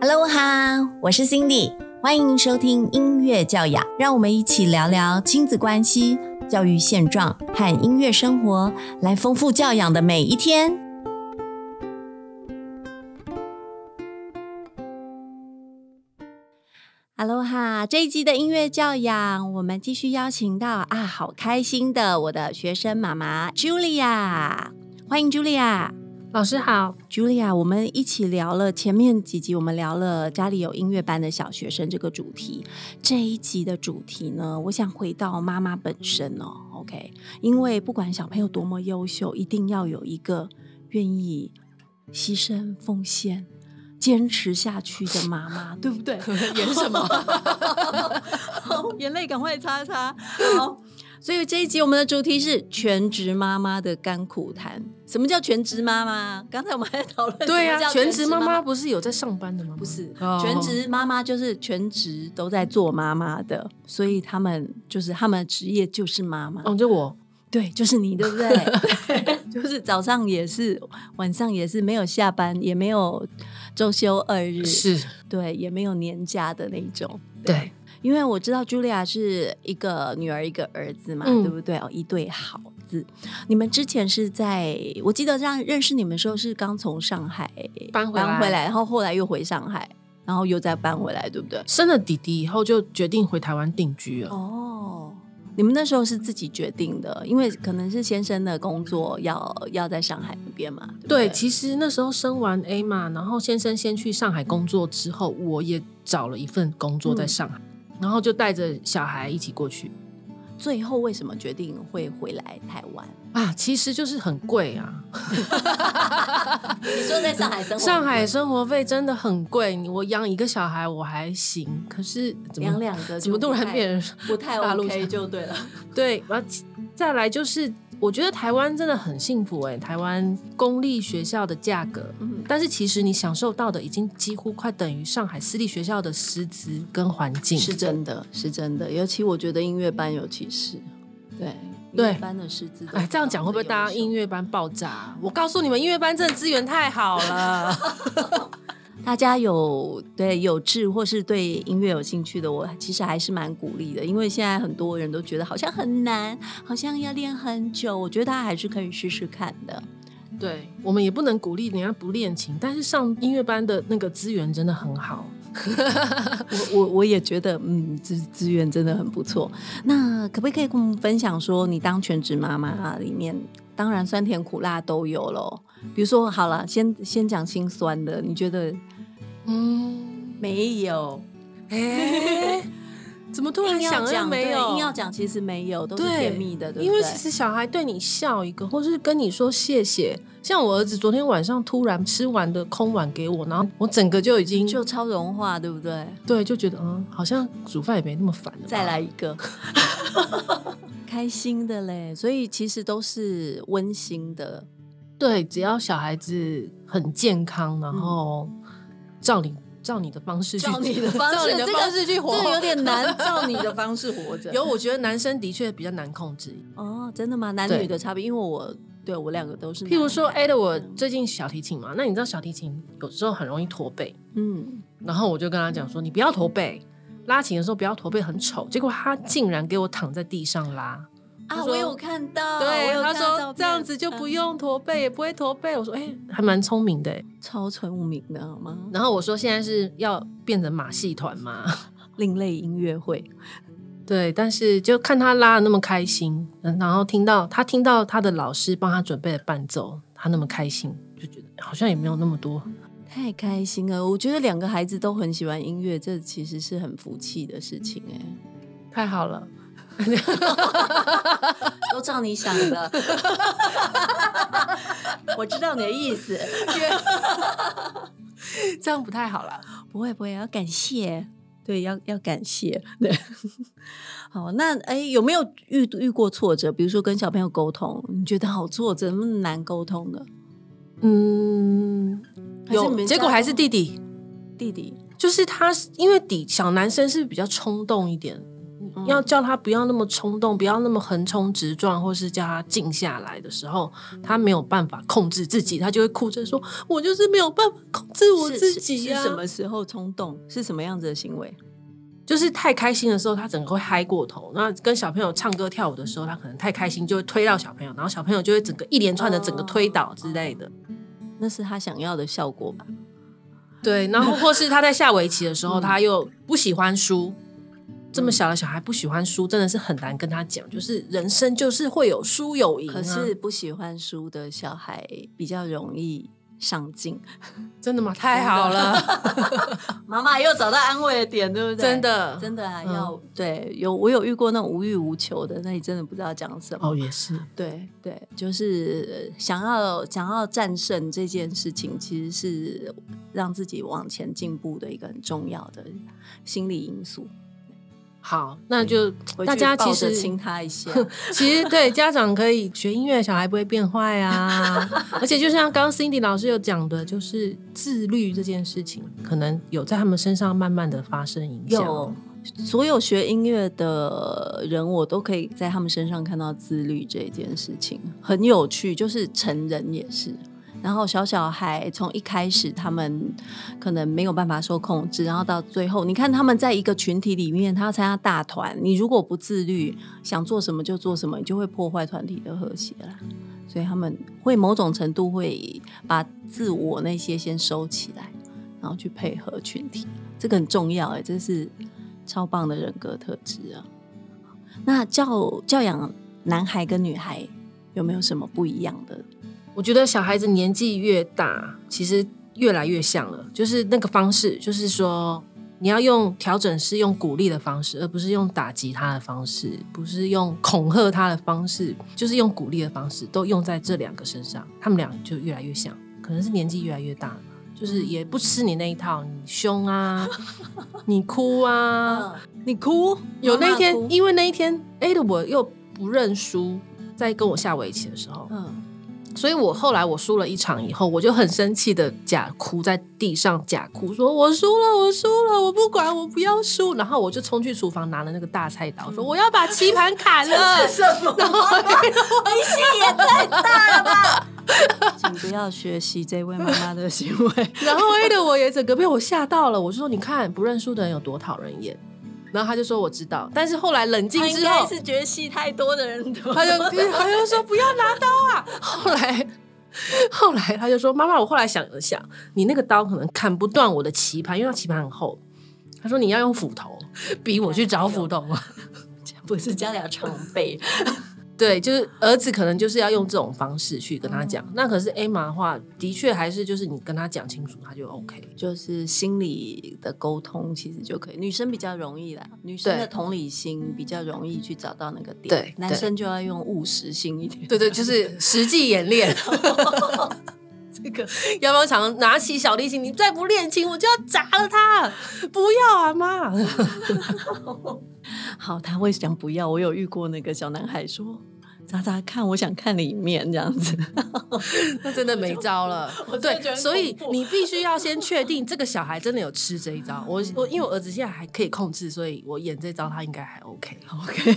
Hello 哈，我是 Cindy，欢迎收听音乐教养，让我们一起聊聊亲子关系、教育现状和音乐生活，来丰富教养的每一天。Hello 哈，这一集的音乐教养，我们继续邀请到啊，好开心的我的学生妈妈 Julia，欢迎 Julia。老师好，Julia，我们一起聊了前面几集，我们聊了家里有音乐班的小学生这个主题。这一集的主题呢，我想回到妈妈本身哦，OK？因为不管小朋友多么优秀，一定要有一个愿意牺牲奉献。坚持下去的妈妈，对不对？演什么？眼泪赶快擦擦。好，所以这一集我们的主题是全职妈妈的甘苦谈。什么叫全职妈妈？刚才我们还在讨论。对呀，全职妈妈不是有在上班的吗？不是，全职妈妈就是全职都在做妈妈的，所以他们就是他们的职业就是妈妈。哦，就我。对，就是你，对不 对？就是早上也是，晚上也是，没有下班，也没有周休二日，是对，也没有年假的那种。对，因为我知道 Julia 是一个女儿，一个儿子嘛，对不对？哦，一对好字。你们之前是在我记得这样认识你们的时候，是刚从上海搬搬回来，然后后来又回上海，然后又再搬回来，对不对？生了弟弟以后，就决定回台湾定居了。哦。你们那时候是自己决定的，因为可能是先生的工作要要在上海那边嘛。对，其实那时候生完 A 嘛，然后先生先去上海工作之后，我也找了一份工作在上海，然后就带着小孩一起过去。最后为什么决定会回来台湾啊？其实就是很贵啊。你说在上海生活，上海生活费真的很贵。我养一个小孩我还行，可是养两个怎么突然变不太 OK 就对了。对，然后再来就是。我觉得台湾真的很幸福哎，台湾公立学校的价格，但是其实你享受到的已经几乎快等于上海私立学校的师资跟环境，是真的，是真的。尤其我觉得音乐班，尤其是对音乐班的师资，哎，这样讲会不会大家音乐班爆炸？我告诉你们，音乐班真的资源太好了。大家有对有志或是对音乐有兴趣的，我其实还是蛮鼓励的，因为现在很多人都觉得好像很难，好像要练很久，我觉得大家还是可以试试看的。对我们也不能鼓励人家不练琴，但是上音乐班的那个资源真的很好。我我我也觉得，嗯，资资源真的很不错。那可不可以跟我们分享说，你当全职妈妈里面，当然酸甜苦辣都有喽。比如说，好了，先先讲心酸的，你觉得？嗯，没有。哎，怎么突然想讲没有？硬要讲，其实没有，都是甜蜜的，对因为其实小孩对你笑一个，或是跟你说谢谢。像我儿子昨天晚上突然吃完的空碗给我，然后我整个就已经就超融化，对不对？对，就觉得嗯，好像煮饭也没那么烦。再来一个，开心的嘞。所以其实都是温馨的。对，只要小孩子很健康，然后照你照你的方式，照你的方式，照你的方式去 活，这有点难。照你的方式活着，有我觉得男生的确比较难控制。哦，真的吗？男女的差别？因为我对我两个都是。譬如说，A 的我最近小提琴嘛，那你知道小提琴有时候很容易驼背，嗯，然后我就跟他讲说，你不要驼背，拉琴的时候不要驼背，很丑。结果他竟然给我躺在地上拉。啊，我有看到，对，他说这样子就不用驼背，也不会驼背。我说，哎，还蛮聪明的，超聪明的，好吗？然后我说，现在是要变成马戏团吗？另类音乐会，对，但是就看他拉的那么开心，然后听到他听到他的老师帮他准备的伴奏，他那么开心，就觉得好像也没有那么多，太开心了。我觉得两个孩子都很喜欢音乐，这其实是很福气的事情，哎，太好了。都照你想的，我知道你的意思，这样不太好了。不会不会，要感谢，对，要要感谢，对。好，那哎，有没有遇遇过挫折？比如说跟小朋友沟通，你觉得好挫折，那么难沟通的？嗯，有，结果还是弟弟，弟弟就是他，因为弟小男生是比较冲动一点。要叫他不要那么冲动，不要那么横冲直撞，或是叫他静下来的时候，他没有办法控制自己，他就会哭着说：“我就是没有办法控制我自己呀。”是什么时候冲动？是什么样子的行为？就是太开心的时候，他整个会嗨过头。那跟小朋友唱歌跳舞的时候，他可能太开心，就会推到小朋友，然后小朋友就会整个一连串的整个推倒之类的。那是他想要的效果吧？对，然后或是他在下围棋的时候，他又不喜欢输。这么小的小孩不喜欢输，真的是很难跟他讲。就是人生就是会有输有赢。可是不喜欢输的小孩比较容易。上进，真的吗？太好了，妈妈又找到安慰的点，对不对？真的，真的啊，要对有我有遇过那种无欲无求的，那你真的不知道讲什么。哦，也是，对对，就是想要想要战胜这件事情，其实是让自己往前进步的一个很重要的心理因素。好，那就 大家其实亲他一下。其实对家长可以学音乐，小孩不会变坏啊。而且就像刚刚 Cindy 老师有讲的，就是自律这件事情，可能有在他们身上慢慢的发生影响。有，所有学音乐的人，我都可以在他们身上看到自律这一件事情，很有趣。就是成人也是。然后小小孩从一开始，他们可能没有办法受控制，然后到最后，你看他们在一个群体里面，他要参加大团，你如果不自律，想做什么就做什么，你就会破坏团体的和谐了。所以他们会某种程度会把自我那些先收起来，然后去配合群体，这个很重要哎，这是超棒的人格特质啊。那教教养男孩跟女孩有没有什么不一样的？我觉得小孩子年纪越大，其实越来越像了。就是那个方式，就是说你要用调整，是用鼓励的方式，而不是用打击他的方式，不是用恐吓他的方式，就是用鼓励的方式，都用在这两个身上，他们俩就越来越像。可能是年纪越来越大了，就是也不吃你那一套，你凶啊，你哭啊，你哭。有那一天，因为那一天 A 的我又不认输，在跟我下围棋的时候，嗯。所以我后来我输了一场以后，我就很生气的假哭在地上假哭，说我输了，我输了，我不管，我不要输。然后我就冲去厨房拿了那个大菜刀，说我要把棋盘砍了。什么？然后你心也太大了吧？请不要学习这位妈妈的行为。然后 A 的我也整个被我吓到了，我就说你看不认输的人有多讨人厌。然后他就说我知道，但是后来冷静之后，是觉得戏太多的人，他就他就说不要拿刀啊。后来后来他就说妈妈，我后来想了想，你那个刀可能砍不断我的棋盘，因为棋盘很厚。他说你要用斧头，逼我去找斧头，不是家里要常备。对，就是儿子可能就是要用这种方式去跟他讲。那可是 Emma 的话，的确还是就是你跟他讲清楚，他就 OK。就是心理的沟通其实就可以。女生比较容易啦，女生的同理心比较容易去找到那个点。对，男生就要用务实性一点。对对，就是实际演练。这个要不要常拿起小提琴？你再不练琴，我就要砸了他！不要啊，妈！好，他会讲不要。我有遇过那个小男孩说。砸砸看，我想看里面这样子，那真的没招了。对，所以你必须要先确定这个小孩真的有吃这一招。我我因为我儿子现在还可以控制，所以我演这招他应该还 OK OK。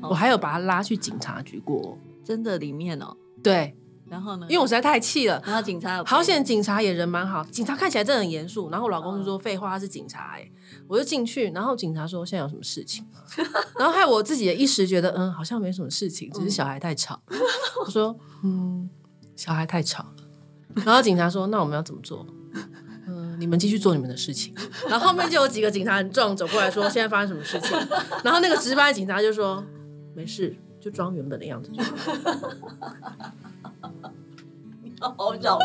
我还有把他拉去警察局过，真的里面哦。对。然后呢？因为我实在太气了。然后警察好险，警察也人蛮好。警察看起来真的很严肃。然后我老公就说：“废话，他是警察。”哎，我就进去，然后警察说：“现在有什么事情？” 然后害我自己也一时觉得，嗯，好像没什么事情，只是小孩太吵。我说：“嗯，小孩太吵了。”然后警察说：“那我们要怎么做？”嗯，你们继续做你们的事情。然后后面就有几个警察很壮走过来说：“现在发生什么事情？”然后那个值班警察就说：“没事，就装原本的样子。”好扰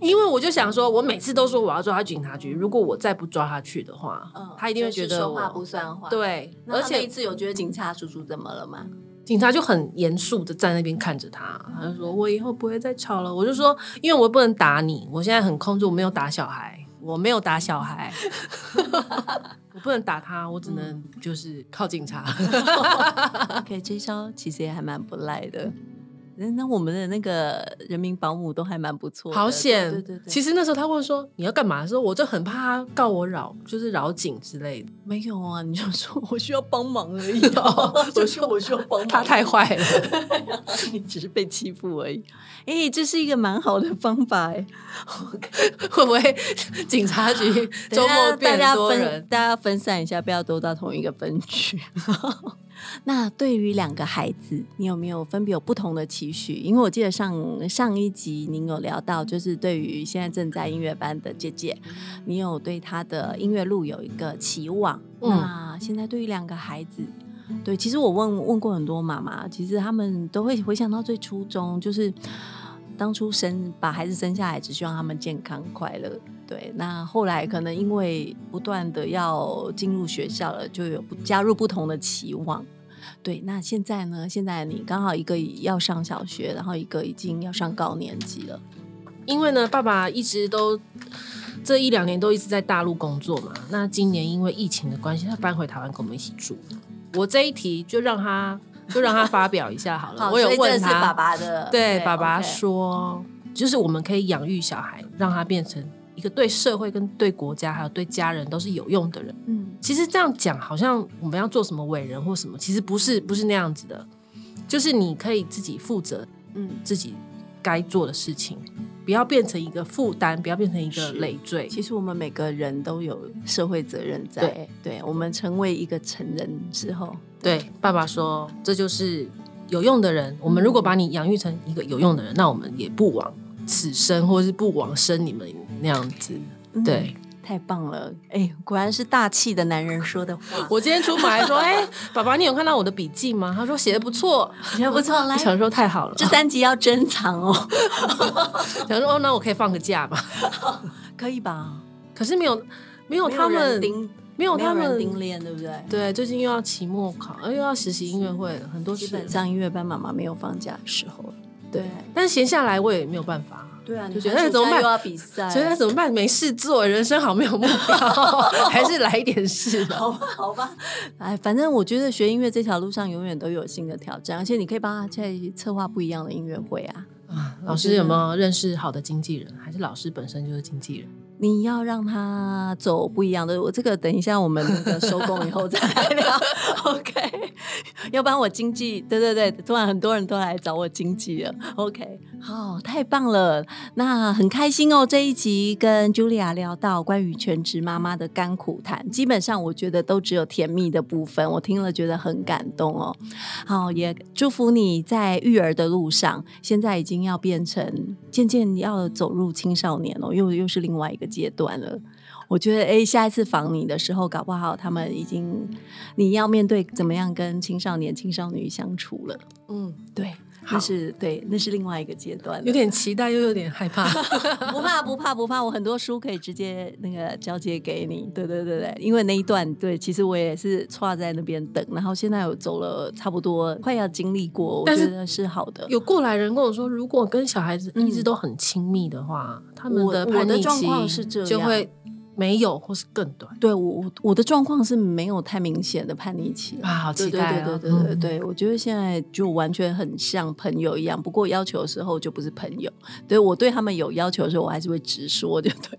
因为我就想说，我每次都说我要抓他警察局，如果我再不抓他去的话，他一定会觉得说话不算话。对，而且一次有觉得警察叔叔怎么了吗？警察就很严肃的在那边看着他，他就说：“我以后不会再吵了。”我就说：“因为我不能打你，我现在很控制，我没有打小孩，我没有打小孩，我不能打他，我只能就是靠警察。” OK，这招其实也还蛮不赖的。那我们的那个人民保姆都还蛮不错，好险！对对对，其实那时候他问说你要干嘛的时候，我就很怕他告我扰，就是扰警之类的。没有啊，你就说我需要帮忙而已。我说我需要帮忙，他太坏了，你只是被欺负而已。哎，这是一个蛮好的方法哎。会不会警察局周末变多人？大家分散一下，不要都到同一个分区。那对于两个孩子，你有没有分别有不同的期许？因为我记得上上一集您有聊到，就是对于现在正在音乐班的姐姐，你有对她的音乐路有一个期望。那现在对于两个孩子，对，其实我问问过很多妈妈，其实他们都会回想到最初衷，就是当初生把孩子生下来，只希望他们健康快乐。对，那后来可能因为不断的要进入学校了，就有加入不同的期望。对，那现在呢？现在你刚好一个要上小学，然后一个已经要上高年级了。因为呢，爸爸一直都这一两年都一直在大陆工作嘛。那今年因为疫情的关系，他搬回台湾跟我们一起住。我这一题就让他就让他发表一下好了。我有问他爸爸的，对爸爸说，就是我们可以养育小孩，让他变成。一个对社会、跟对国家，还有对家人都是有用的人。嗯，其实这样讲，好像我们要做什么伟人或什么，其实不是，不是那样子的。就是你可以自己负责，嗯，自己该做的事情，不要变成一个负担，不要变成一个累赘。其实我们每个人都有社会责任在。对，对我们成为一个成人之后，对爸爸说，这就是有用的人。我们如果把你养育成一个有用的人，那我们也不枉此生，或是不枉生你们。那样子，对，太棒了！哎，果然是大气的男人说的话。我今天出门还说，哎，爸爸，你有看到我的笔记吗？他说写的不错，写的不错。来，想说太好了，这三集要珍藏哦。想说哦，那我可以放个假吧？可以吧？可是没有，没有他们盯，没有他们盯练，对不对？对，最近又要期末考，又要实习音乐会，很多基本上音乐班妈妈没有放假的时候对，但是闲下来我也没有办法。对啊，就觉得那怎么办？又要比赛，所以那怎么办？没事做，人生好没有目标，还是来一点事吧。好吧，好吧。哎，反正我觉得学音乐这条路上永远都有新的挑战，而且你可以帮他在策划不一样的音乐会啊。啊，老师有没有认识好的经纪人？还是老师本身就是经纪人？你要让他走不一样的，我这个等一下我们那个收工以后再聊，OK？要不然我经济，对对对，突然很多人都来找我经济了，OK？好，太棒了，那很开心哦。这一集跟 Julia 聊到关于全职妈妈的甘苦谈，基本上我觉得都只有甜蜜的部分，我听了觉得很感动哦。好，也祝福你在育儿的路上，现在已经要变成渐渐要走入青少年了，又又是另外一个。阶段了，我觉得哎，下一次访你的时候，搞不好他们已经你要面对怎么样跟青少年、青少年相处了。嗯，对，那是对，那是另外一个阶段，有点期待又有点害怕。不怕不怕不怕，我很多书可以直接那个交接给你。对对对对，因为那一段对，其实我也是错在那边等，然后现在有走了差不多快要经历过，我觉得是好的。有过来人跟我说，如果跟小孩子一直都很亲密的话。他们的我的状况是这样，就会没有或是更短。对我我的状况是没有太明显的叛逆期啊，好期待对对对对对，我觉得现在就完全很像朋友一样，不过要求的时候就不是朋友。对我对他们有要求的时候，我还是会直说，就对。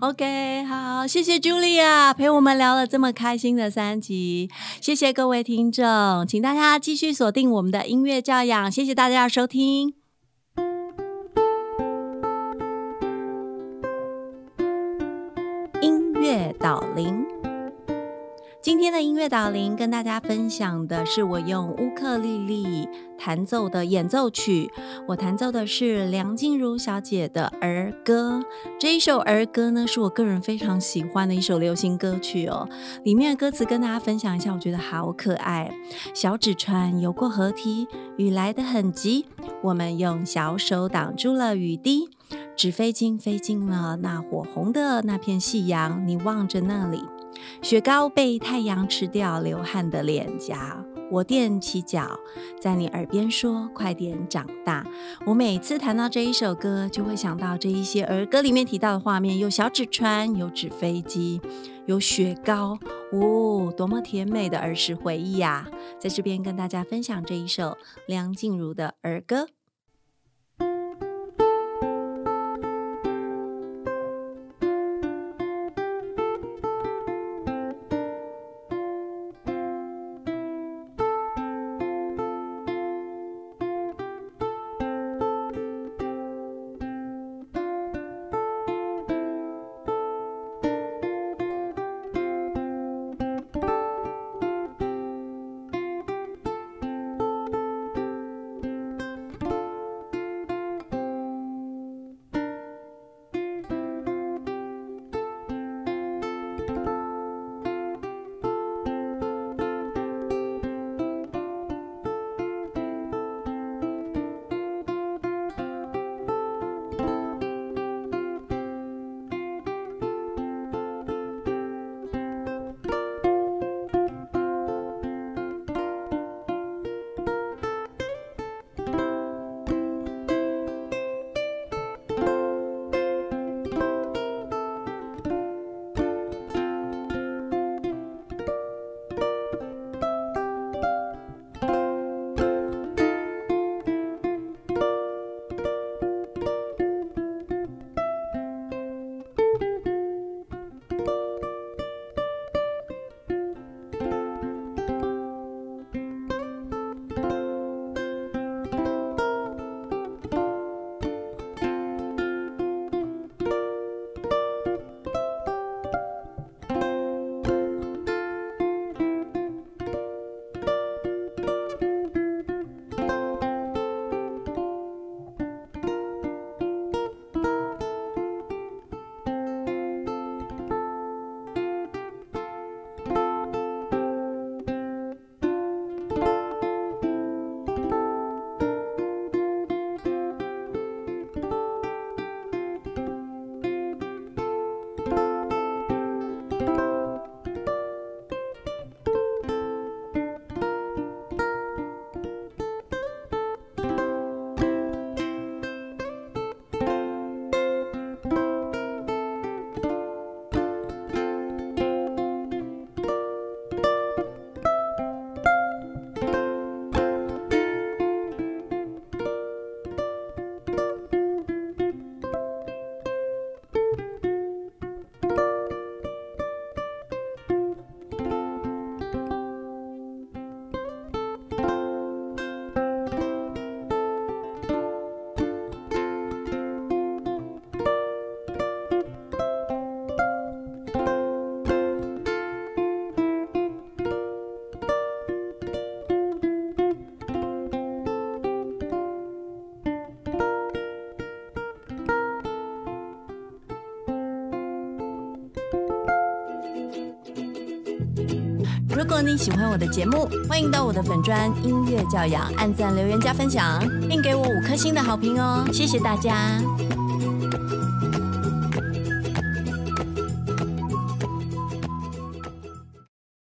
OK，好，谢谢 Julia 陪我们聊了这么开心的三集，谢谢各位听众，请大家继续锁定我们的音乐教养，谢谢大家的收听。小林。今天的音乐导聆跟大家分享的是我用乌克丽丽弹奏的演奏曲。我弹奏的是梁静茹小姐的儿歌。这一首儿歌呢，是我个人非常喜欢的一首流行歌曲哦。里面的歌词跟大家分享一下，我觉得好可爱。小纸船游过河堤，雨来得很急，我们用小手挡住了雨滴。纸飞机飞进了那火红的那片夕阳，你望着那里，雪糕被太阳吃掉，流汗的脸颊。我踮起脚，在你耳边说：“快点长大。”我每次谈到这一首歌，就会想到这一些儿歌里面提到的画面：有小纸船，有纸飞机，有雪糕。哦，多么甜美的儿时回忆呀！在这边跟大家分享这一首梁静茹的儿歌。如果你喜欢我的节目，欢迎到我的粉砖音乐教养按赞、留言、加分享，并给我五颗星的好评哦！谢谢大家。